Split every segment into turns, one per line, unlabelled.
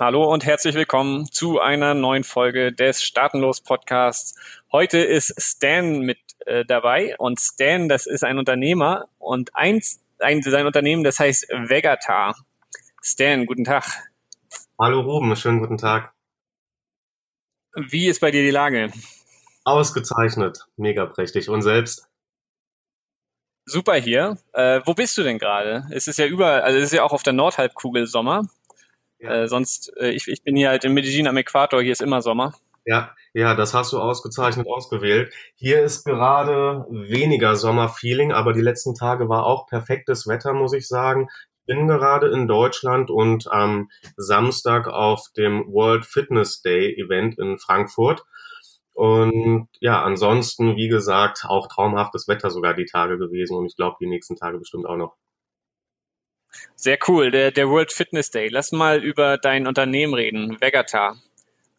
Hallo und herzlich willkommen zu einer neuen Folge des Staatenlos Podcasts. Heute ist Stan mit äh, dabei und Stan, das ist ein Unternehmer und eins, ein, sein Unternehmen, das heißt Vegatar. Stan, guten Tag.
Hallo Ruben, schönen guten Tag.
Wie ist bei dir die Lage?
Ausgezeichnet, mega prächtig. Und selbst?
Super hier. Äh, wo bist du denn gerade? Es ist ja überall, also es ist ja auch auf der Nordhalbkugel Sommer. Ja. Äh, sonst, äh, ich, ich bin hier halt in Medellin am Äquator, hier ist immer Sommer.
Ja, ja, das hast du ausgezeichnet ausgewählt. Hier ist gerade weniger Sommerfeeling, aber die letzten Tage war auch perfektes Wetter, muss ich sagen. Ich bin gerade in Deutschland und am Samstag auf dem World Fitness Day Event in Frankfurt. Und ja, ansonsten, wie gesagt, auch traumhaftes Wetter sogar die Tage gewesen und ich glaube die nächsten Tage bestimmt auch noch.
Sehr cool, der, der World Fitness Day. Lass mal über dein Unternehmen reden, Vegatar.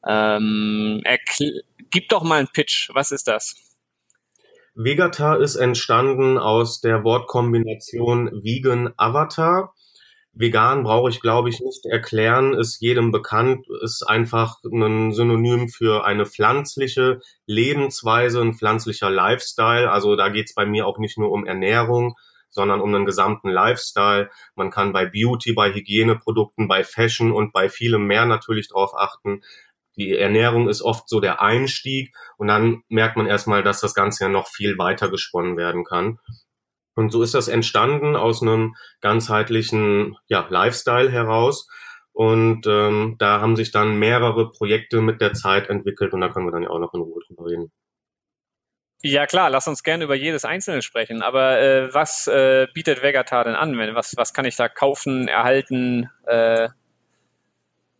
Ähm, gib doch mal einen Pitch. Was ist das?
Vegatar ist entstanden aus der Wortkombination Vegan Avatar. Vegan brauche ich, glaube ich, nicht erklären, ist jedem bekannt, ist einfach ein Synonym für eine pflanzliche Lebensweise, ein pflanzlicher Lifestyle. Also da geht es bei mir auch nicht nur um Ernährung, sondern um einen gesamten Lifestyle. Man kann bei Beauty, bei Hygieneprodukten, bei Fashion und bei vielem mehr natürlich darauf achten. Die Ernährung ist oft so der Einstieg und dann merkt man erstmal, dass das Ganze ja noch viel weiter gesponnen werden kann. Und so ist das entstanden aus einem ganzheitlichen ja, Lifestyle heraus. Und ähm, da haben sich dann mehrere Projekte mit der Zeit entwickelt und da können wir dann ja auch noch in Ruhe drüber reden.
Ja klar, lass uns gerne über jedes einzelne sprechen. Aber äh, was äh, bietet Vegatar denn an? Was, was kann ich da kaufen, erhalten? Äh,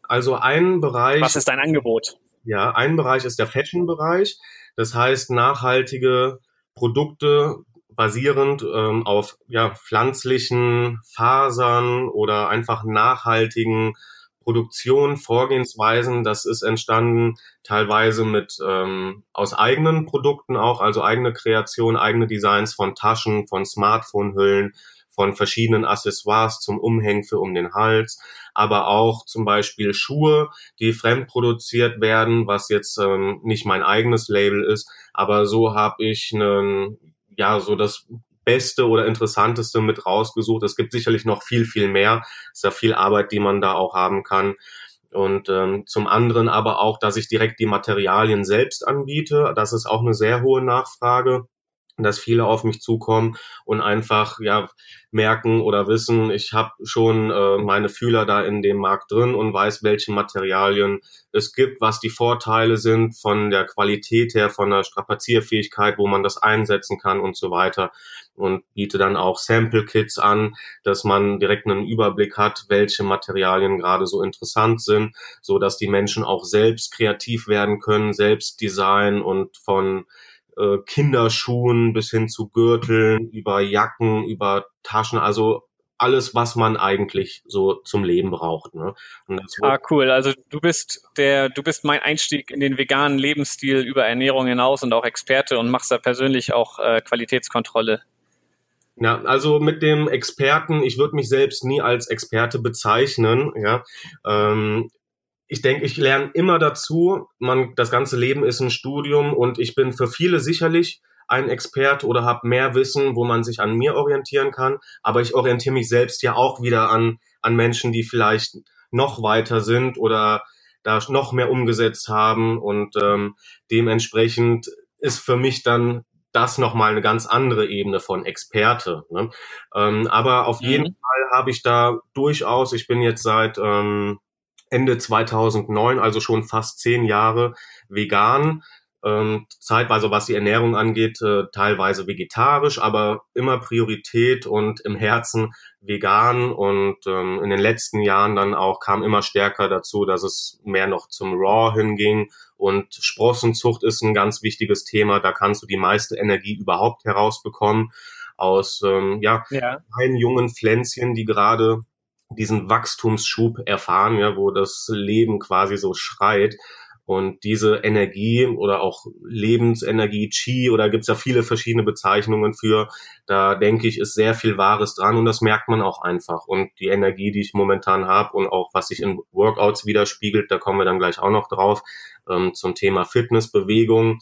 also ein Bereich.
Was ist dein Angebot?
Ja, ein Bereich ist der Fashion-Bereich. Das heißt nachhaltige Produkte basierend ähm, auf ja, pflanzlichen Fasern oder einfach nachhaltigen Produktion, Vorgehensweisen, das ist entstanden teilweise mit ähm, aus eigenen Produkten auch, also eigene Kreation, eigene Designs von Taschen, von Smartphone-Hüllen, von verschiedenen Accessoires zum Umhängen für um den Hals, aber auch zum Beispiel Schuhe, die fremdproduziert werden, was jetzt ähm, nicht mein eigenes Label ist, aber so habe ich einen ja so das Beste oder Interessanteste mit rausgesucht. Es gibt sicherlich noch viel, viel mehr. Es ist ja viel Arbeit, die man da auch haben kann. Und ähm, zum anderen aber auch, dass ich direkt die Materialien selbst anbiete. Das ist auch eine sehr hohe Nachfrage dass viele auf mich zukommen und einfach ja merken oder wissen, ich habe schon äh, meine Fühler da in dem Markt drin und weiß, welche Materialien es gibt, was die Vorteile sind von der Qualität her, von der Strapazierfähigkeit, wo man das einsetzen kann und so weiter. Und biete dann auch Sample Kits an, dass man direkt einen Überblick hat, welche Materialien gerade so interessant sind, so dass die Menschen auch selbst kreativ werden können, selbst designen und von äh, Kinderschuhen bis hin zu Gürteln, über Jacken, über Taschen, also alles, was man eigentlich so zum Leben braucht. Ne?
ah, cool. Also du bist der, du bist mein Einstieg in den veganen Lebensstil über Ernährung hinaus und auch Experte und machst da persönlich auch äh, Qualitätskontrolle.
Ja, also mit dem Experten, ich würde mich selbst nie als Experte bezeichnen. Ja, ähm, ich denke, ich lerne immer dazu. Man, das ganze Leben ist ein Studium und ich bin für viele sicherlich ein Expert oder habe mehr Wissen, wo man sich an mir orientieren kann. Aber ich orientiere mich selbst ja auch wieder an, an Menschen, die vielleicht noch weiter sind oder da noch mehr umgesetzt haben. Und ähm, dementsprechend ist für mich dann das nochmal eine ganz andere Ebene von Experte. Ne? Ähm, aber auf mhm. jeden Fall habe ich da durchaus, ich bin jetzt seit ähm, Ende 2009, also schon fast zehn Jahre vegan. Ähm, zeitweise, was die Ernährung angeht, äh, teilweise vegetarisch, aber immer Priorität und im Herzen vegan. Und ähm, in den letzten Jahren dann auch kam immer stärker dazu, dass es mehr noch zum Raw hinging. Und Sprossenzucht ist ein ganz wichtiges Thema. Da kannst du die meiste Energie überhaupt herausbekommen aus ähm, ja, ja. kleinen jungen Pflänzchen, die gerade diesen Wachstumsschub erfahren, ja, wo das Leben quasi so schreit. Und diese Energie oder auch Lebensenergie, Chi, oder gibt's ja viele verschiedene Bezeichnungen für, da denke ich, ist sehr viel Wahres dran und das merkt man auch einfach. Und die Energie, die ich momentan habe und auch was sich in Workouts widerspiegelt, da kommen wir dann gleich auch noch drauf, ähm, zum Thema Fitness, Bewegung,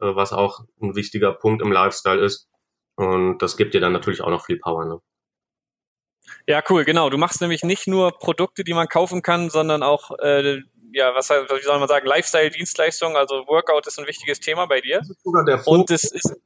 äh, was auch ein wichtiger Punkt im Lifestyle ist. Und das gibt dir dann natürlich auch noch viel Power. Ne?
Ja, cool, genau. Du machst nämlich nicht nur Produkte, die man kaufen kann, sondern auch, äh, ja, was wie soll man sagen, Lifestyle-Dienstleistungen, also Workout ist ein wichtiges Thema bei dir. Das ist sogar der Fokus. Und das ist,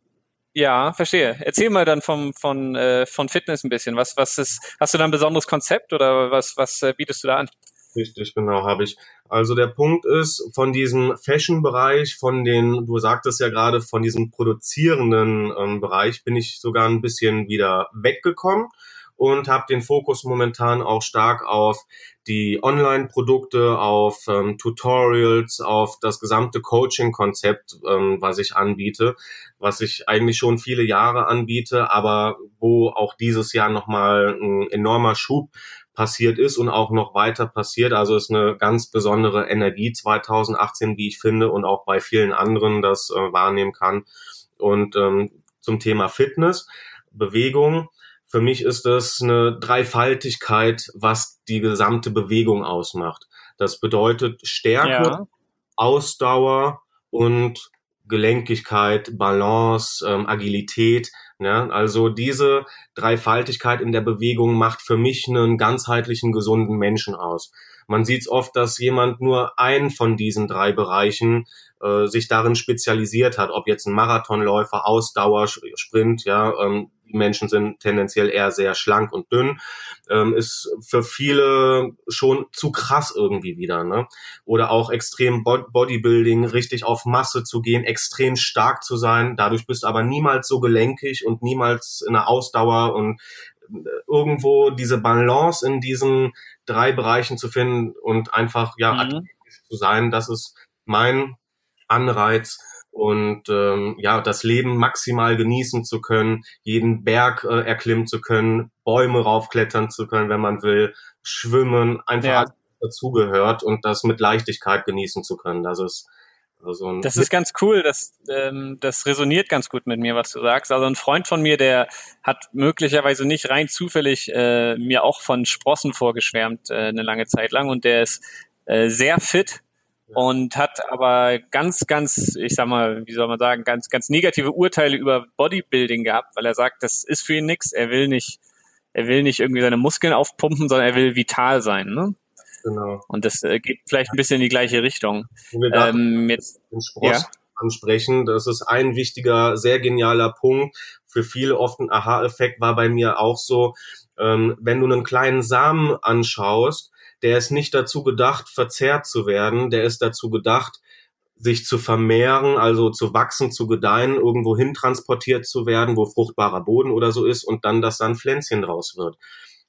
ja, verstehe. Erzähl mal dann vom, von, äh, von Fitness ein bisschen. Was, was ist, hast du da ein besonderes Konzept oder was, was äh, bietest du da an?
Richtig, genau, habe ich. Also der Punkt ist, von diesem Fashion-Bereich, von den, du sagtest ja gerade, von diesem produzierenden ähm, Bereich bin ich sogar ein bisschen wieder weggekommen und habe den Fokus momentan auch stark auf die Online-Produkte, auf ähm, Tutorials, auf das gesamte Coaching-Konzept, ähm, was ich anbiete, was ich eigentlich schon viele Jahre anbiete, aber wo auch dieses Jahr nochmal ein enormer Schub passiert ist und auch noch weiter passiert. Also ist eine ganz besondere Energie 2018, wie ich finde und auch bei vielen anderen das äh, wahrnehmen kann. Und ähm, zum Thema Fitness, Bewegung, für mich ist das eine Dreifaltigkeit, was die gesamte Bewegung ausmacht. Das bedeutet Stärke, ja. Ausdauer und Gelenkigkeit, Balance, ähm, Agilität. Ja, also diese Dreifaltigkeit in der Bewegung macht für mich einen ganzheitlichen, gesunden Menschen aus. Man sieht es oft, dass jemand nur einen von diesen drei Bereichen äh, sich darin spezialisiert hat, ob jetzt ein Marathonläufer, Ausdauer, Sprint, ja, ähm, die Menschen sind tendenziell eher sehr schlank und dünn, ähm, ist für viele schon zu krass irgendwie wieder. Ne? Oder auch extrem Bodybuilding, richtig auf Masse zu gehen, extrem stark zu sein. Dadurch bist du aber niemals so gelenkig und niemals in der Ausdauer und äh, irgendwo diese Balance in diesen drei Bereichen zu finden und einfach ja mhm. zu sein, das ist mein Anreiz und ähm, ja, das Leben maximal genießen zu können, jeden Berg äh, erklimmen zu können, Bäume raufklettern zu können, wenn man will, schwimmen, einfach ja. dazugehört und das mit Leichtigkeit genießen zu können. Das ist
also ein das ist ganz cool, das, ähm, das resoniert ganz gut mit mir, was du sagst. Also ein Freund von mir, der hat möglicherweise nicht rein zufällig äh, mir auch von Sprossen vorgeschwärmt äh, eine lange Zeit lang und der ist äh, sehr fit und hat aber ganz, ganz, ich sag mal, wie soll man sagen, ganz, ganz negative Urteile über Bodybuilding gehabt, weil er sagt, das ist für ihn nix. Er will nicht, er will nicht irgendwie seine Muskeln aufpumpen, sondern er will vital sein. Ne? Genau. Und das äh, geht vielleicht ein bisschen in die gleiche Richtung.
Ähm, jetzt, den Spross ja? ansprechen, das ist ein wichtiger, sehr genialer Punkt. Für viele oft ein Aha-Effekt war bei mir auch so, ähm, wenn du einen kleinen Samen anschaust, der ist nicht dazu gedacht, verzehrt zu werden, der ist dazu gedacht, sich zu vermehren, also zu wachsen, zu gedeihen, irgendwo hin transportiert zu werden, wo fruchtbarer Boden oder so ist und dann, dass dann Pflänzchen draus wird.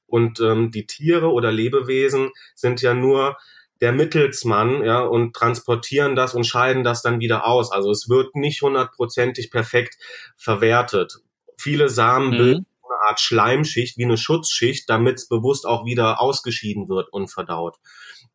Und ähm, die Tiere oder Lebewesen sind ja nur der Mittelsmann, ja, und transportieren das und scheiden das dann wieder aus. Also es wird nicht hundertprozentig perfekt verwertet. Viele Samen mhm. bilden eine Art Schleimschicht, wie eine Schutzschicht, damit es bewusst auch wieder ausgeschieden wird und verdaut.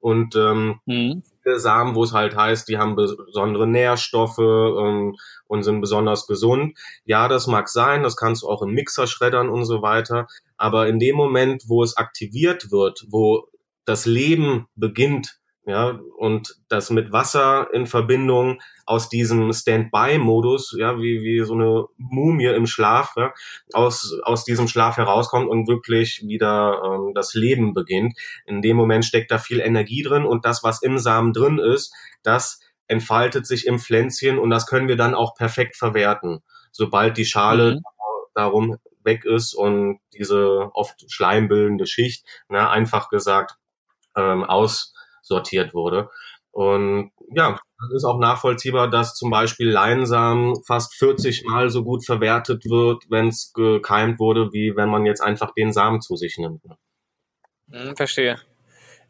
Und ähm, mhm. Samen, wo es halt heißt, die haben besondere Nährstoffe ähm, und sind besonders gesund. Ja, das mag sein, das kannst du auch im Mixer schreddern und so weiter. Aber in dem Moment, wo es aktiviert wird, wo das Leben beginnt, ja, und das mit Wasser in Verbindung aus diesem Standby-Modus, ja, wie, wie so eine Mumie im Schlaf, ja, aus, aus diesem Schlaf herauskommt und wirklich wieder ähm, das Leben beginnt. In dem Moment steckt da viel Energie drin und das, was im Samen drin ist, das entfaltet sich im Pflänzchen und das können wir dann auch perfekt verwerten, sobald die Schale mhm. darum weg ist und diese oft schleimbildende Schicht, ne, einfach gesagt, ähm, aus sortiert wurde. Und ja, das ist auch nachvollziehbar, dass zum Beispiel Leinsamen fast 40 Mal so gut verwertet wird, wenn es gekeimt wurde, wie wenn man jetzt einfach den Samen zu sich nimmt.
Hm, verstehe.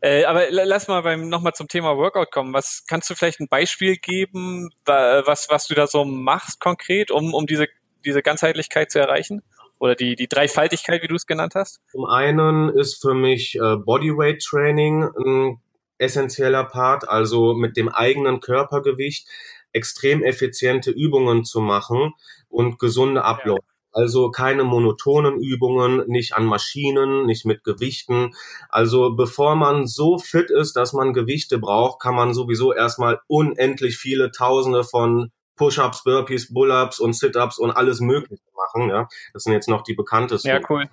Äh, aber lass mal beim nochmal zum Thema Workout kommen. Was kannst du vielleicht ein Beispiel geben, was was du da so machst konkret, um um diese diese Ganzheitlichkeit zu erreichen? oder die, die Dreifaltigkeit, wie du es genannt hast?
Zum einen ist für mich äh, Bodyweight Training ein essentieller Part, also mit dem eigenen Körpergewicht extrem effiziente Übungen zu machen und gesunde Abläufe. Also keine monotonen Übungen, nicht an Maschinen, nicht mit Gewichten. Also bevor man so fit ist, dass man Gewichte braucht, kann man sowieso erstmal unendlich viele Tausende von Push-ups, Burpees, Bull-ups und Sit-ups und alles Mögliche machen. Ja, das sind jetzt noch die bekanntesten.
Ja, cool.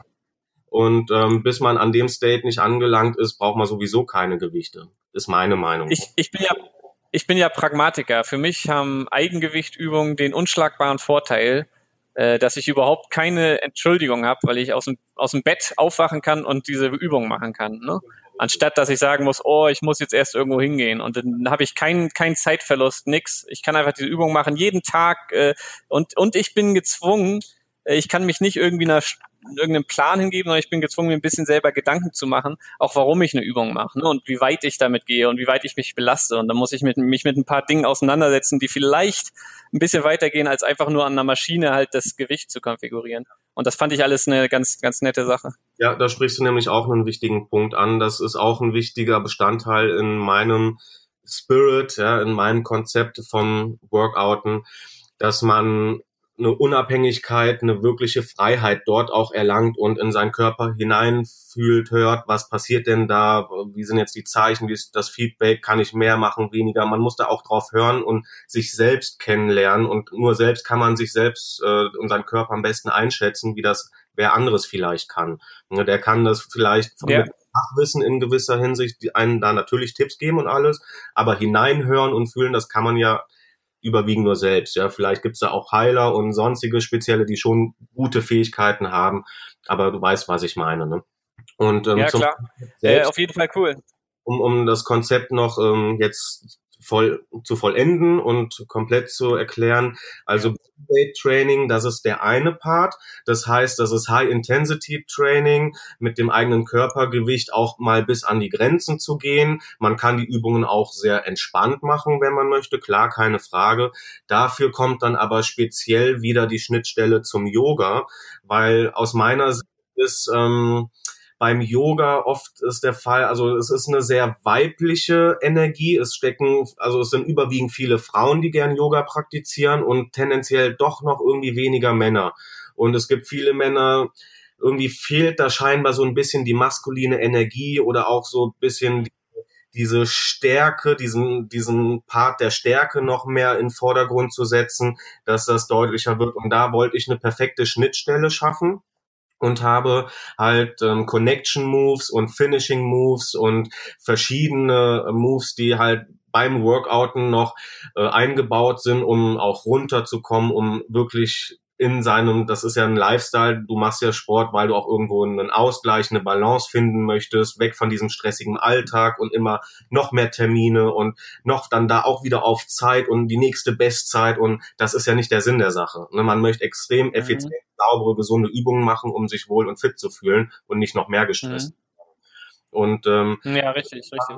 Und ähm, bis man an dem State nicht angelangt ist, braucht man sowieso keine Gewichte. Ist meine Meinung.
Ich, ich bin ja ich bin ja Pragmatiker. Für mich haben Eigengewichtübungen den unschlagbaren Vorteil, äh, dass ich überhaupt keine Entschuldigung habe, weil ich aus dem, aus dem Bett aufwachen kann und diese Übung machen kann. Ne? Anstatt dass ich sagen muss, oh, ich muss jetzt erst irgendwo hingehen. Und dann habe ich keinen keinen Zeitverlust, nix. Ich kann einfach diese Übung machen, jeden Tag. Äh, und, und ich bin gezwungen, äh, ich kann mich nicht irgendwie einer irgendeinen Plan hingeben, sondern ich bin gezwungen, mir ein bisschen selber Gedanken zu machen, auch warum ich eine Übung mache ne, und wie weit ich damit gehe und wie weit ich mich belaste. Und dann muss ich mit, mich mit ein paar Dingen auseinandersetzen, die vielleicht ein bisschen weitergehen, als einfach nur an einer Maschine halt das Gewicht zu konfigurieren. Und das fand ich alles eine ganz, ganz nette Sache.
Ja, da sprichst du nämlich auch einen wichtigen Punkt an. Das ist auch ein wichtiger Bestandteil in meinem Spirit, ja, in meinem Konzept vom Workouten, dass man eine Unabhängigkeit, eine wirkliche Freiheit dort auch erlangt und in seinen Körper hineinfühlt, hört, was passiert denn da, wie sind jetzt die Zeichen, wie ist das Feedback, kann ich mehr machen, weniger. Man muss da auch drauf hören und sich selbst kennenlernen und nur selbst kann man sich selbst äh, und seinen Körper am besten einschätzen, wie das wer anderes vielleicht kann. Ne, der kann das vielleicht von ja. Fachwissen in gewisser Hinsicht einen da natürlich Tipps geben und alles, aber hineinhören und fühlen, das kann man ja überwiegend nur selbst. Ja, vielleicht gibt's da auch Heiler und sonstige Spezielle, die schon gute Fähigkeiten haben, aber du weißt, was ich meine. Ne?
Und ähm, ja, klar. Selbst, äh, auf jeden Fall cool.
Um, um das Konzept noch ähm, jetzt voll zu vollenden und komplett zu erklären. Also Training, das ist der eine Part. Das heißt, das ist High-Intensity-Training mit dem eigenen Körpergewicht auch mal bis an die Grenzen zu gehen. Man kann die Übungen auch sehr entspannt machen, wenn man möchte. Klar, keine Frage. Dafür kommt dann aber speziell wieder die Schnittstelle zum Yoga, weil aus meiner Sicht ist ähm, beim Yoga oft ist der Fall, also es ist eine sehr weibliche Energie. Es stecken, also es sind überwiegend viele Frauen, die gern Yoga praktizieren und tendenziell doch noch irgendwie weniger Männer. Und es gibt viele Männer, irgendwie fehlt da scheinbar so ein bisschen die maskuline Energie oder auch so ein bisschen die diese Stärke, diesen, diesen Part der Stärke noch mehr in Vordergrund zu setzen, dass das deutlicher wird. Und da wollte ich eine perfekte Schnittstelle schaffen und habe halt ähm, Connection Moves und Finishing Moves und verschiedene Moves, die halt beim Workouten noch äh, eingebaut sind, um auch runterzukommen, um wirklich in seinem, das ist ja ein Lifestyle, du machst ja Sport, weil du auch irgendwo einen Ausgleich, eine Balance finden möchtest, weg von diesem stressigen Alltag und immer noch mehr Termine und noch dann da auch wieder auf Zeit und die nächste Bestzeit und das ist ja nicht der Sinn der Sache. Ne? Man möchte extrem mhm. effizient, mhm. saubere, gesunde Übungen machen, um sich wohl und fit zu fühlen und nicht noch mehr gestresst. Mhm. Und ähm,
ja, richtig, richtig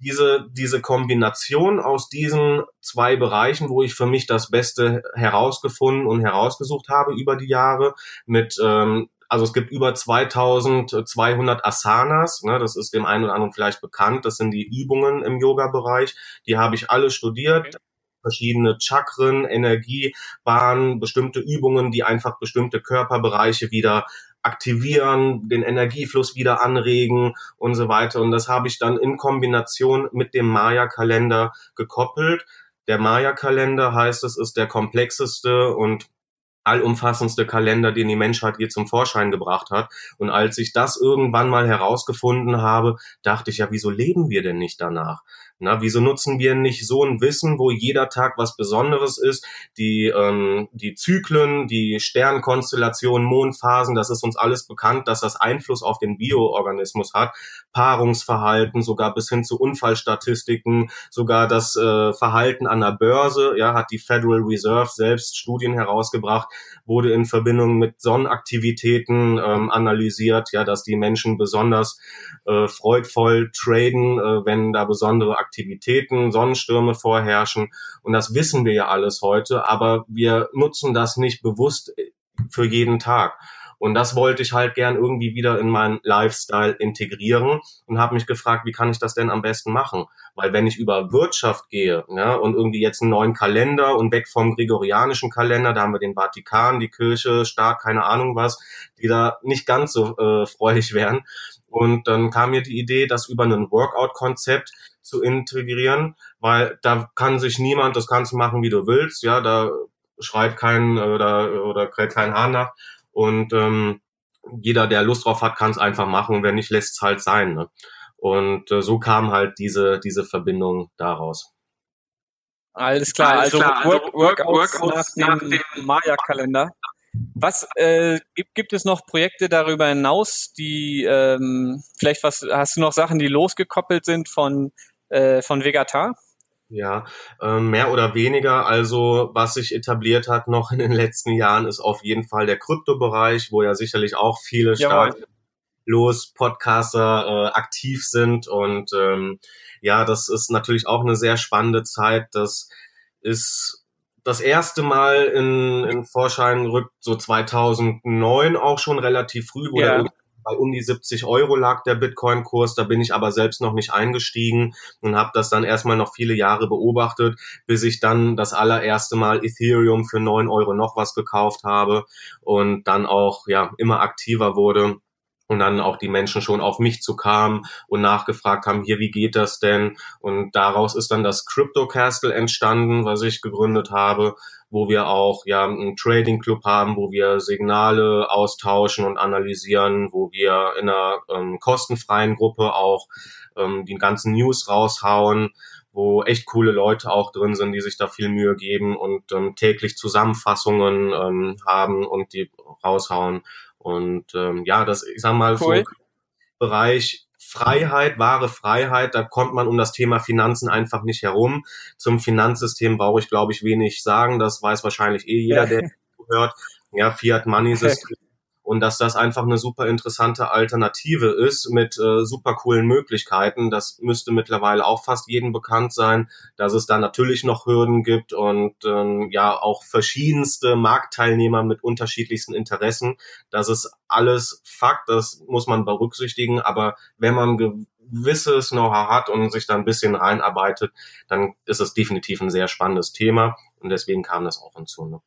diese, diese Kombination aus diesen zwei Bereichen, wo ich für mich das Beste herausgefunden und herausgesucht habe über die Jahre mit ähm, also es gibt über 2200 Asanas, ne, das ist dem einen oder anderen vielleicht bekannt, das sind die Übungen im Yoga-Bereich, die habe ich alle studiert, okay. verschiedene Chakren, Energiebahnen, bestimmte Übungen, die einfach bestimmte Körperbereiche wieder aktivieren, den Energiefluss wieder anregen und so weiter. Und das habe ich dann in Kombination mit dem Maya-Kalender gekoppelt. Der Maya-Kalender heißt, es ist der komplexeste und allumfassendste Kalender, den die Menschheit je zum Vorschein gebracht hat. Und als ich das irgendwann mal herausgefunden habe, dachte ich ja, wieso leben wir denn nicht danach? Na, wieso nutzen wir nicht so ein Wissen, wo jeder Tag was Besonderes ist? Die, ähm, die Zyklen, die Sternkonstellationen, Mondphasen, das ist uns alles bekannt, dass das Einfluss auf den Bioorganismus hat. Paarungsverhalten, sogar bis hin zu Unfallstatistiken, sogar das äh, Verhalten an der Börse, ja, hat die Federal Reserve selbst Studien herausgebracht, wurde in Verbindung mit Sonnenaktivitäten ähm, analysiert, ja, dass die Menschen besonders äh, freudvoll traden, äh, wenn da besondere Aktivitäten, Sonnenstürme vorherrschen. Und das wissen wir ja alles heute, aber wir nutzen das nicht bewusst für jeden Tag. Und das wollte ich halt gern irgendwie wieder in meinen Lifestyle integrieren und habe mich gefragt, wie kann ich das denn am besten machen? Weil wenn ich über Wirtschaft gehe ja, und irgendwie jetzt einen neuen Kalender und weg vom gregorianischen Kalender, da haben wir den Vatikan, die Kirche, Staat, keine Ahnung was, die da nicht ganz so äh, freudig wären. Und dann kam mir die Idee, das über ein Workout-Konzept zu integrieren, weil da kann sich niemand, das kannst du machen, wie du willst, ja, da schreit kein oder, oder kräht kein Hahn nach. Und ähm, jeder, der Lust drauf hat, kann es einfach machen und wer nicht, lässt es halt sein. Ne? Und äh, so kam halt diese, diese Verbindung daraus.
Alles klar, Alles also, klar. Work, also Workouts, Workouts nach dem, dem Maya-Kalender. Was äh, gibt, gibt es noch Projekte darüber hinaus, die ähm, vielleicht was hast du noch Sachen, die losgekoppelt sind von äh, von Vegatar?
Ja, ähm, mehr oder weniger. Also was sich etabliert hat noch in den letzten Jahren ist auf jeden Fall der Kryptobereich, wo ja sicherlich auch viele stark los Podcaster äh, aktiv sind und ähm, ja, das ist natürlich auch eine sehr spannende Zeit. Das ist das erste Mal in, in Vorschein rückt so 2009 auch schon relativ früh, wo ja. der bei um die 70 Euro lag der Bitcoin-Kurs. Da bin ich aber selbst noch nicht eingestiegen und habe das dann erstmal noch viele Jahre beobachtet, bis ich dann das allererste Mal Ethereum für 9 Euro noch was gekauft habe und dann auch ja immer aktiver wurde und dann auch die Menschen schon auf mich zu kamen und nachgefragt haben, hier, wie geht das denn? Und daraus ist dann das Crypto Castle entstanden, was ich gegründet habe, wo wir auch ja einen Trading Club haben, wo wir Signale austauschen und analysieren, wo wir in einer ähm, kostenfreien Gruppe auch ähm, die ganzen News raushauen, wo echt coole Leute auch drin sind, die sich da viel Mühe geben und ähm, täglich Zusammenfassungen ähm, haben und die raushauen. Und ähm, ja, das, ich sag mal, cool. so Bereich Freiheit, wahre Freiheit, da kommt man um das Thema Finanzen einfach nicht herum. Zum Finanzsystem brauche ich, glaube ich, wenig sagen. Das weiß wahrscheinlich eh jeder, der hört. Ja, Fiat Money System und dass das einfach eine super interessante Alternative ist mit äh, super coolen Möglichkeiten. Das müsste mittlerweile auch fast jedem bekannt sein, dass es da natürlich noch Hürden gibt und ähm, ja auch verschiedenste Marktteilnehmer mit unterschiedlichsten Interessen. Das ist alles Fakt, das muss man berücksichtigen, aber wenn man gewisses Know-how hat und sich da ein bisschen reinarbeitet, dann ist es definitiv ein sehr spannendes Thema und deswegen kam das auch hinzu. Ne?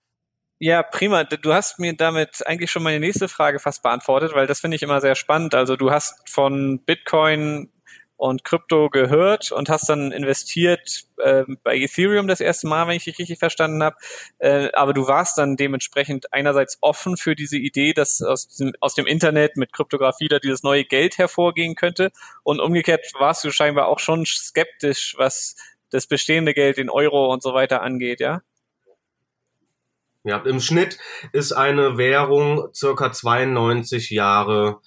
Ja, prima. Du hast mir damit eigentlich schon meine nächste Frage fast beantwortet, weil das finde ich immer sehr spannend. Also du hast von Bitcoin und Krypto gehört und hast dann investiert äh, bei Ethereum das erste Mal, wenn ich dich richtig verstanden habe. Äh, aber du warst dann dementsprechend einerseits offen für diese Idee, dass aus dem, aus dem Internet mit Kryptographie da dieses neue Geld hervorgehen könnte. Und umgekehrt warst du scheinbar auch schon skeptisch, was das bestehende Geld in Euro und so weiter angeht, ja?
Ja, im Schnitt ist eine Währung circa 92 Jahre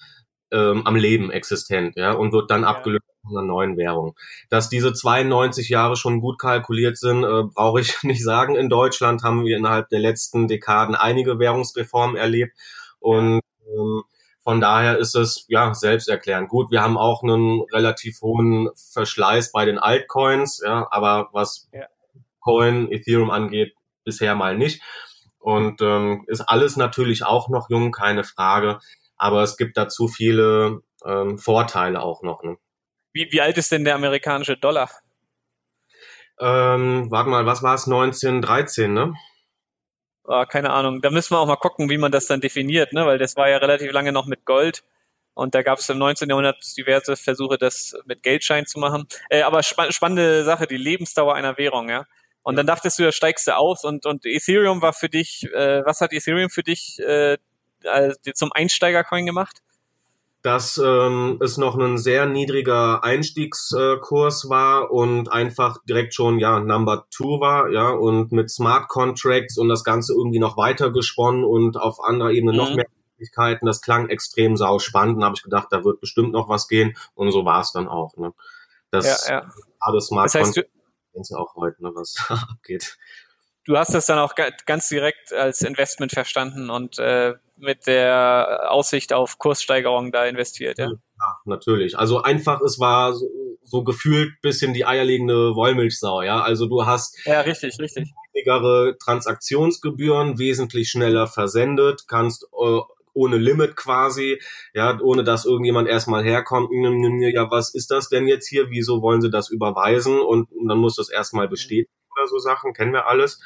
ähm, am Leben existent, ja, und wird dann ja. abgelöst von einer neuen Währung. Dass diese 92 Jahre schon gut kalkuliert sind, äh, brauche ich nicht sagen. In Deutschland haben wir innerhalb der letzten Dekaden einige Währungsreformen erlebt und ähm, von daher ist es ja selbsterklärend. Gut, wir haben auch einen relativ hohen Verschleiß bei den Altcoins, ja, aber was ja. Coin, Ethereum angeht, bisher mal nicht. Und ähm, ist alles natürlich auch noch jung, keine Frage. Aber es gibt dazu viele ähm, Vorteile auch noch. Ne?
Wie, wie alt ist denn der amerikanische Dollar?
Ähm, warte mal, was war es? 1913, ne?
Oh, keine Ahnung. Da müssen wir auch mal gucken, wie man das dann definiert, ne? Weil das war ja relativ lange noch mit Gold. Und da gab es im 19. Jahrhundert diverse Versuche, das mit Geldschein zu machen. Äh, aber spa spannende Sache, die Lebensdauer einer Währung, ja. Und dann dachtest du, da steigst du aus und, und Ethereum war für dich, äh, was hat Ethereum für dich äh, zum Einsteigercoin gemacht?
dass ähm, es noch ein sehr niedriger Einstiegskurs war und einfach direkt schon ja Number Two war, ja und mit Smart Contracts und das Ganze irgendwie noch weiter gesponnen und auf anderer Ebene mhm. noch mehr Möglichkeiten. Das klang extrem sau spannend. Da habe ich gedacht, da wird bestimmt noch was gehen und so war es dann auch. Ne?
Das ja, ja.
Smart das heißt, Contracts kennst ja auch heute, ne, was abgeht.
Du hast das dann auch ganz direkt als Investment verstanden und äh, mit der Aussicht auf Kurssteigerung da investiert, ja?
Ja, natürlich. Also einfach, es war so, so gefühlt bisschen die eierlegende Wollmilchsau, ja. Also du hast
ja richtig, richtig
niedrigere Transaktionsgebühren, wesentlich schneller versendet, kannst äh, ohne Limit quasi, ja, ohne dass irgendjemand erstmal herkommt, ja, was ist das denn jetzt hier, wieso wollen sie das überweisen und, dann muss das erstmal bestätigen oder so Sachen, kennen wir alles.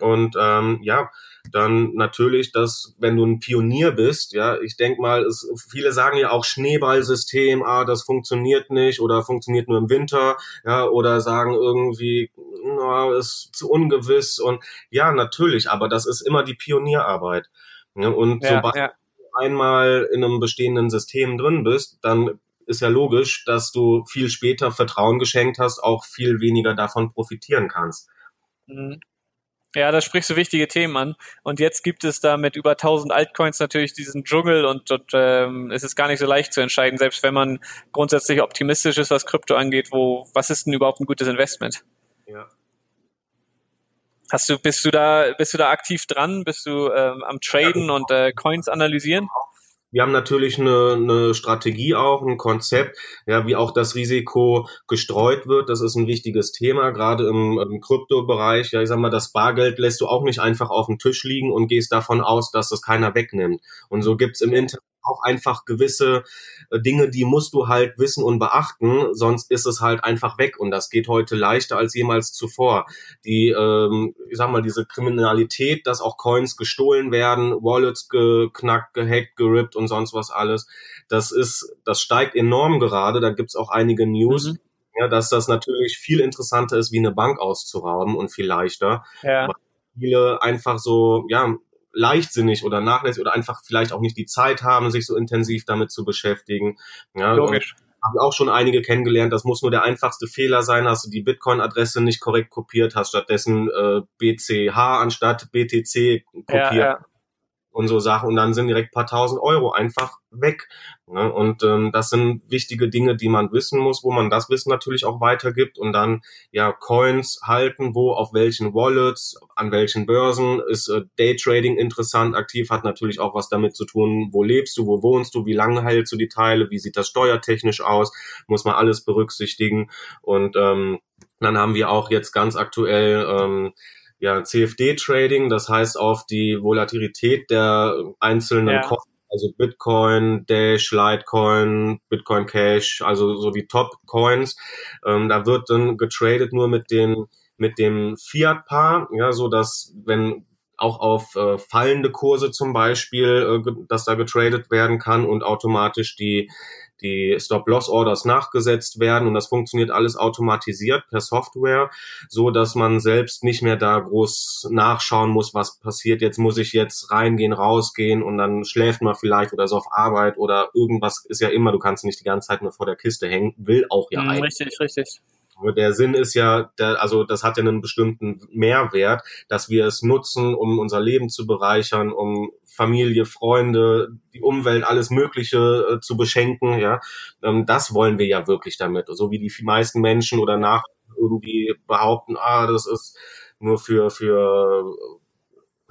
Und ähm, ja, dann natürlich, dass wenn du ein Pionier bist, ja, ich denk mal, es, viele sagen ja auch Schneeballsystem, ah, das funktioniert nicht oder funktioniert nur im Winter, ja, oder sagen irgendwie, na, ist zu ungewiss und ja, natürlich, aber das ist immer die Pionierarbeit. Ja, und ja, sobald ja. Einmal in einem bestehenden System drin bist, dann ist ja logisch, dass du viel später Vertrauen geschenkt hast, auch viel weniger davon profitieren kannst.
Mhm. Ja, da sprichst du wichtige Themen an. Und jetzt gibt es da mit über 1000 Altcoins natürlich diesen Dschungel und, und ähm, es ist gar nicht so leicht zu entscheiden, selbst wenn man grundsätzlich optimistisch ist, was Krypto angeht. Wo, was ist denn überhaupt ein gutes Investment? Ja. Hast du, bist du da, bist du da aktiv dran? Bist du ähm, am Traden und äh, Coins analysieren?
Wir haben natürlich eine, eine Strategie auch, ein Konzept, ja, wie auch das Risiko gestreut wird. Das ist ein wichtiges Thema, gerade im, im Kryptobereich. Ja, ich sag mal, das Bargeld lässt du auch nicht einfach auf dem Tisch liegen und gehst davon aus, dass das keiner wegnimmt. Und so gibt's im Internet auch einfach gewisse äh, Dinge, die musst du halt wissen und beachten, sonst ist es halt einfach weg und das geht heute leichter als jemals zuvor. Die, ähm, ich sag mal, diese Kriminalität, dass auch Coins gestohlen werden, Wallets geknackt, gehackt, gerippt und sonst was alles, das ist, das steigt enorm gerade. Da gibt's auch einige News. Mhm. Ja, dass das natürlich viel interessanter ist, wie eine Bank auszurauben und viel leichter. Ja. Weil viele einfach so, ja, leichtsinnig oder nachlässig oder einfach vielleicht auch nicht die Zeit haben, sich so intensiv damit zu beschäftigen. Ja, Logisch. Habe auch schon einige kennengelernt, das muss nur der einfachste Fehler sein, hast du die Bitcoin-Adresse nicht korrekt kopiert, hast stattdessen äh, BCH anstatt BTC kopiert. Ja, ja und so Sachen und dann sind direkt paar tausend Euro einfach weg. Ne? Und ähm, das sind wichtige Dinge, die man wissen muss, wo man das Wissen natürlich auch weitergibt und dann ja Coins halten, wo auf welchen Wallets, an welchen Börsen ist äh, Daytrading interessant, aktiv hat natürlich auch was damit zu tun, wo lebst du, wo wohnst du, wie lange hältst du die Teile, wie sieht das steuertechnisch aus, muss man alles berücksichtigen und ähm, dann haben wir auch jetzt ganz aktuell ähm, ja, CFD-Trading, das heißt auf die Volatilität der einzelnen ja. Coins, also Bitcoin, Dash, Litecoin, Bitcoin Cash, also so die Top-Coins. Ähm, da wird dann getradet nur mit den mit dem Fiat-Paar, ja, so dass wenn auch auf äh, fallende Kurse zum Beispiel, äh, dass da getradet werden kann und automatisch die die Stop-Loss-Orders nachgesetzt werden und das funktioniert alles automatisiert per Software, so dass man selbst nicht mehr da groß nachschauen muss, was passiert. Jetzt muss ich jetzt reingehen, rausgehen und dann schläft man vielleicht oder so auf Arbeit oder irgendwas ist ja immer, du kannst nicht die ganze Zeit nur vor der Kiste hängen, will auch ja
mm, eigentlich. Richtig, richtig.
Der Sinn ist ja, der, also das hat ja einen bestimmten Mehrwert, dass wir es nutzen, um unser Leben zu bereichern, um Familie, Freunde, die Umwelt, alles Mögliche äh, zu beschenken. Ja, ähm, das wollen wir ja wirklich damit. So wie die meisten Menschen oder nach irgendwie behaupten, ah, das ist nur für für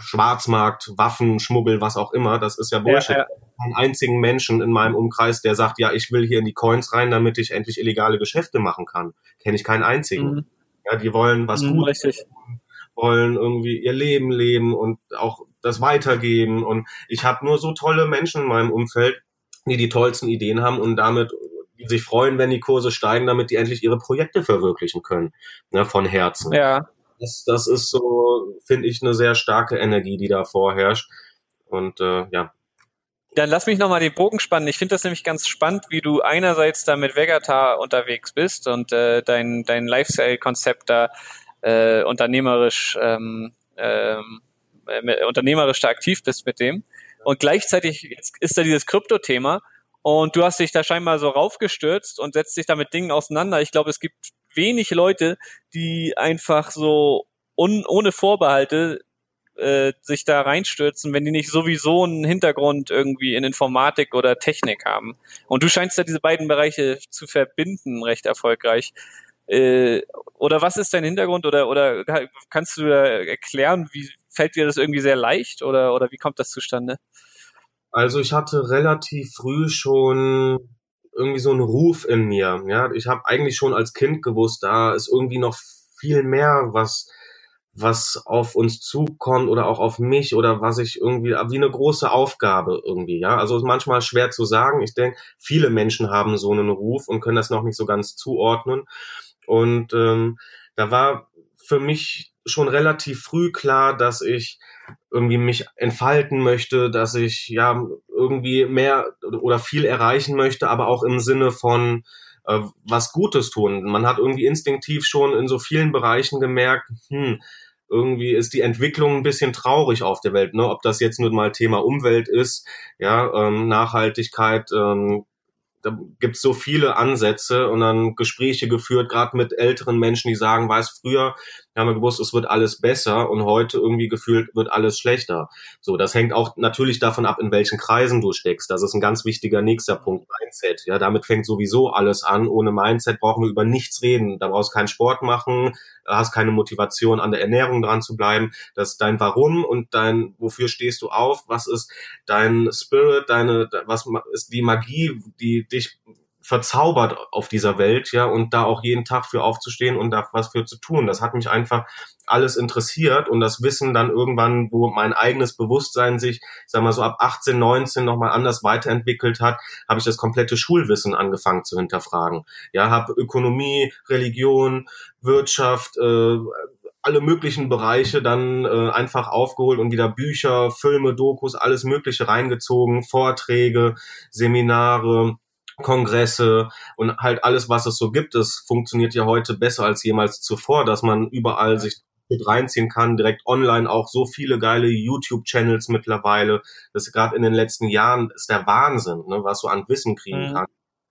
Schwarzmarkt, Waffen, Schmuggel, was auch immer. Das ist ja Bullshit. Ja, ja. Keinen einzigen Menschen in meinem Umkreis, der sagt, ja, ich will hier in die Coins rein, damit ich endlich illegale Geschäfte machen kann. Kenne ich keinen einzigen. Mhm. Ja, die wollen was mhm, Gutes, richtig. wollen irgendwie ihr Leben leben und auch das weitergeben. Und ich habe nur so tolle Menschen in meinem Umfeld, die die tollsten Ideen haben und damit sich freuen, wenn die Kurse steigen, damit die endlich ihre Projekte verwirklichen können, ne, von Herzen. Ja. Das, das ist so, finde ich, eine sehr starke Energie, die da vorherrscht. Und äh, ja.
Dann lass mich nochmal den Bogen spannen. Ich finde das nämlich ganz spannend, wie du einerseits da mit Vegata unterwegs bist und äh, dein, dein Lifestyle-Konzept da äh, unternehmerisch ähm, ähm, äh, unternehmerisch da aktiv bist mit dem. Und gleichzeitig ist da dieses Krypto-Thema und du hast dich da scheinbar so raufgestürzt und setzt dich da mit Dingen auseinander. Ich glaube, es gibt wenig Leute, die einfach so un, ohne Vorbehalte äh, sich da reinstürzen, wenn die nicht sowieso einen Hintergrund irgendwie in Informatik oder Technik haben. Und du scheinst da diese beiden Bereiche zu verbinden, recht erfolgreich. Äh, oder was ist dein Hintergrund oder, oder kannst du da erklären, wie fällt dir das irgendwie sehr leicht oder, oder wie kommt das zustande?
Also ich hatte relativ früh schon irgendwie so einen Ruf in mir. Ja, ich habe eigentlich schon als Kind gewusst, da ist irgendwie noch viel mehr, was was auf uns zukommt oder auch auf mich oder was ich irgendwie, wie eine große Aufgabe irgendwie, ja. Also ist manchmal schwer zu sagen. Ich denke, viele Menschen haben so einen Ruf und können das noch nicht so ganz zuordnen. Und ähm, da war für mich schon relativ früh klar, dass ich irgendwie mich entfalten möchte, dass ich ja irgendwie mehr oder viel erreichen möchte, aber auch im Sinne von äh, was Gutes tun. Man hat irgendwie instinktiv schon in so vielen Bereichen gemerkt, hm, irgendwie ist die Entwicklung ein bisschen traurig auf der Welt, ne? Ob das jetzt nur mal Thema Umwelt ist, ja, ähm, Nachhaltigkeit, ähm, da gibt's so viele Ansätze und dann Gespräche geführt, gerade mit älteren Menschen, die sagen, weiß früher, wir haben wir gewusst, es wird alles besser und heute irgendwie gefühlt wird alles schlechter. So, das hängt auch natürlich davon ab, in welchen Kreisen du steckst. Das ist ein ganz wichtiger nächster Punkt, Mindset. Ja, damit fängt sowieso alles an. Ohne Mindset brauchen wir über nichts reden. Da brauchst du keinen Sport machen, hast keine Motivation, an der Ernährung dran zu bleiben. Das ist dein Warum und dein, wofür stehst du auf? Was ist dein Spirit, deine, was ist die Magie, die dich verzaubert auf dieser Welt, ja, und da auch jeden Tag für aufzustehen und da was für zu tun. Das hat mich einfach alles interessiert und das Wissen dann irgendwann, wo mein eigenes Bewusstsein sich, sag mal so ab 18, 19 nochmal anders weiterentwickelt hat, habe ich das komplette Schulwissen angefangen zu hinterfragen. Ja, habe Ökonomie, Religion, Wirtschaft, äh, alle möglichen Bereiche dann äh, einfach aufgeholt und wieder Bücher, Filme, Dokus, alles Mögliche reingezogen, Vorträge, Seminare, Kongresse und halt alles, was es so gibt. Es funktioniert ja heute besser als jemals zuvor, dass man überall sich mit reinziehen kann, direkt online auch so viele geile YouTube-Channels mittlerweile. Das gerade in den letzten Jahren ist der Wahnsinn, ne, was du an Wissen kriegen mhm. kann.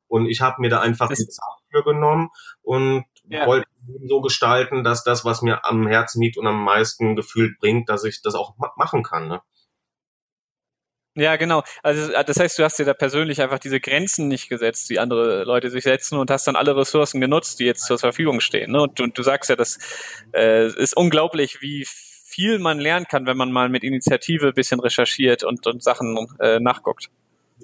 Und ich habe mir da einfach das die Zeit für genommen und ja. wollte so gestalten, dass das, was mir am Herzen liegt und am meisten gefühlt bringt, dass ich das auch machen kann. Ne?
Ja, genau. Also äh, das heißt, du hast dir da persönlich einfach diese Grenzen nicht gesetzt, die andere Leute sich setzen und hast dann alle Ressourcen genutzt, die jetzt zur Verfügung stehen. Ne? Und, und du sagst ja, das äh, ist unglaublich, wie viel man lernen kann, wenn man mal mit Initiative ein bisschen recherchiert und, und Sachen äh, nachguckt.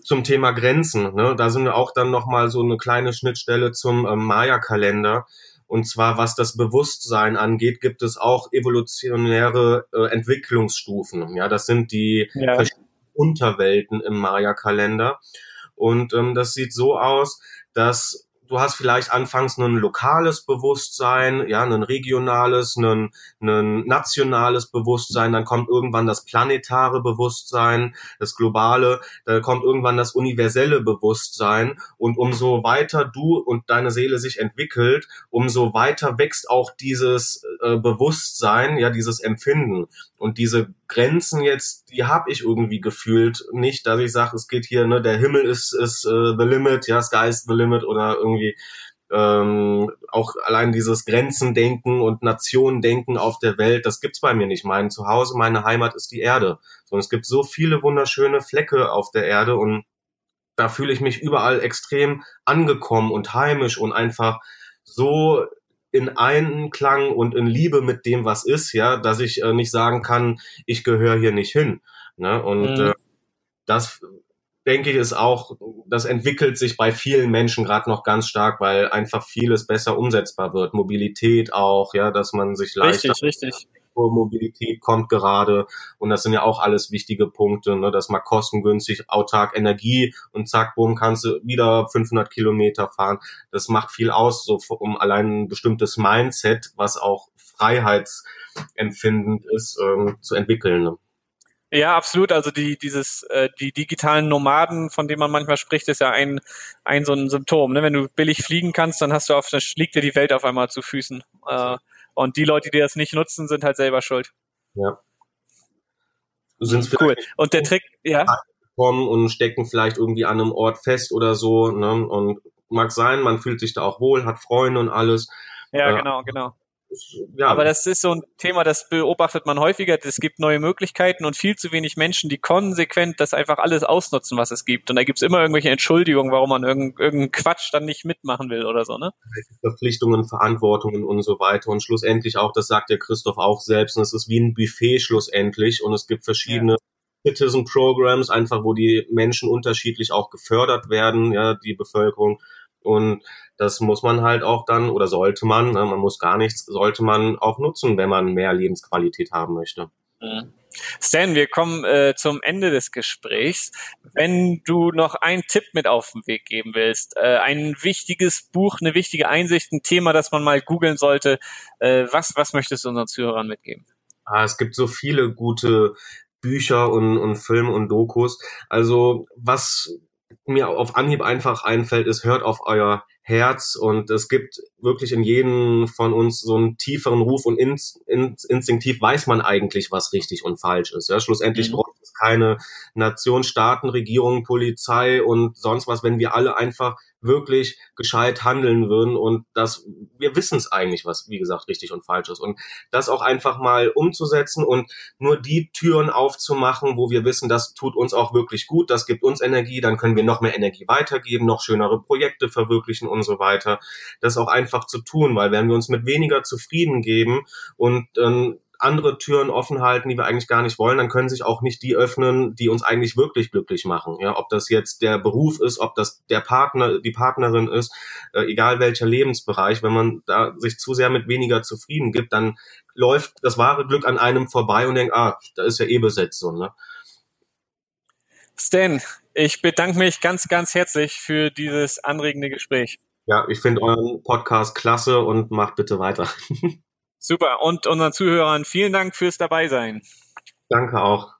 Zum Thema Grenzen, ne? da sind wir auch dann nochmal so eine kleine Schnittstelle zum ähm, Maya-Kalender. Und zwar, was das Bewusstsein angeht, gibt es auch evolutionäre äh, Entwicklungsstufen. Ja, das sind die ja. verschiedenen Unterwelten im Maya-Kalender. Und ähm, das sieht so aus, dass du hast vielleicht anfangs ein lokales Bewusstsein, ja, ein regionales, ein, ein nationales Bewusstsein, dann kommt irgendwann das planetare Bewusstsein, das globale, dann kommt irgendwann das universelle Bewusstsein. Und umso weiter du und deine Seele sich entwickelt, umso weiter wächst auch dieses äh, Bewusstsein, ja, dieses Empfinden. Und diese Grenzen jetzt, die habe ich irgendwie gefühlt nicht, dass ich sage, es geht hier, ne, der Himmel ist ist uh, the limit, ja, sky is the limit oder irgendwie ähm, auch allein dieses Grenzendenken und Nationendenken auf der Welt, das gibt's bei mir nicht. Mein Zuhause, meine Heimat ist die Erde. Und es gibt so viele wunderschöne Flecke auf der Erde und da fühle ich mich überall extrem angekommen und heimisch und einfach so in Einklang und in Liebe mit dem, was ist, ja, dass ich äh, nicht sagen kann, ich gehöre hier nicht hin. Ne? Und mhm. äh, das denke ich ist auch, das entwickelt sich bei vielen Menschen gerade noch ganz stark, weil einfach vieles besser umsetzbar wird. Mobilität auch, ja, dass man sich leichter
richtig, richtig.
Mobilität kommt gerade und das sind ja auch alles wichtige Punkte, ne, dass man kostengünstig autark Energie und zack, boom, kannst du wieder 500 Kilometer fahren. Das macht viel aus, so um allein ein bestimmtes Mindset, was auch freiheitsempfindend ist, ähm, zu entwickeln. Ne?
Ja, absolut. Also die, dieses, äh, die digitalen Nomaden, von denen man manchmal spricht, ist ja ein, ein so ein Symptom. Ne? Wenn du billig fliegen kannst, dann hast du auf, dann liegt dir die Welt auf einmal zu Füßen. Äh, und die Leute, die das nicht nutzen, sind halt selber schuld.
Ja.
Sind cool. Und der Trick, ja.
Kommen und stecken vielleicht irgendwie an einem Ort fest oder so, ne? Und mag sein, man fühlt sich da auch wohl, hat Freunde und alles.
Ja, äh, genau, genau ja. Aber das ist so ein Thema, das beobachtet man häufiger. Es gibt neue Möglichkeiten und viel zu wenig Menschen, die konsequent das einfach alles ausnutzen, was es gibt. Und da gibt es immer irgendwelche Entschuldigungen, warum man irgendeinen Quatsch dann nicht mitmachen will oder so, ne?
Verpflichtungen, Verantwortungen und so weiter. Und schlussendlich auch, das sagt der Christoph auch selbst, und es ist wie ein Buffet schlussendlich. Und es gibt verschiedene ja. Citizen Programs, einfach wo die Menschen unterschiedlich auch gefördert werden, ja, die Bevölkerung Und das muss man halt auch dann, oder sollte man, ne, man muss gar nichts, sollte man auch nutzen, wenn man mehr Lebensqualität haben möchte.
Mhm. Stan, wir kommen äh, zum Ende des Gesprächs. Wenn du noch einen Tipp mit auf den Weg geben willst, äh, ein wichtiges Buch, eine wichtige Einsicht, ein Thema, das man mal googeln sollte, äh, was, was möchtest du unseren Zuhörern mitgeben?
Ah, es gibt so viele gute Bücher und, und Filme und Dokus. Also was mir auf Anhieb einfach einfällt, ist, hört auf euer Herz und es gibt wirklich in jedem von uns so einen tieferen Ruf und ins, ins, instinktiv weiß man eigentlich, was richtig und falsch ist. Ja, schlussendlich mhm. braucht es keine Nation, Staaten, Regierung, Polizei und sonst was, wenn wir alle einfach wirklich gescheit handeln würden und das, wir wissen es eigentlich, was, wie gesagt, richtig und falsch ist. Und das auch einfach mal umzusetzen und nur die Türen aufzumachen, wo wir wissen, das tut uns auch wirklich gut, das gibt uns Energie, dann können wir noch mehr Energie weitergeben, noch schönere Projekte verwirklichen und so weiter. Das auch einfach zu tun, weil wenn wir uns mit weniger zufrieden geben und ähm, andere Türen offen halten, die wir eigentlich gar nicht wollen, dann können sich auch nicht die öffnen, die uns eigentlich wirklich glücklich machen. Ja, ob das jetzt der Beruf ist, ob das der Partner, die Partnerin ist, äh, egal welcher Lebensbereich, wenn man da sich zu sehr mit weniger zufrieden gibt, dann läuft das wahre Glück an einem vorbei und denkt, ah, da ist ja eh besetzt so, ne?
Stan, ich bedanke mich ganz, ganz herzlich für dieses anregende Gespräch.
Ja, ich finde euren Podcast klasse und macht bitte weiter.
Super. Und unseren Zuhörern vielen Dank fürs Dabeisein.
Danke auch.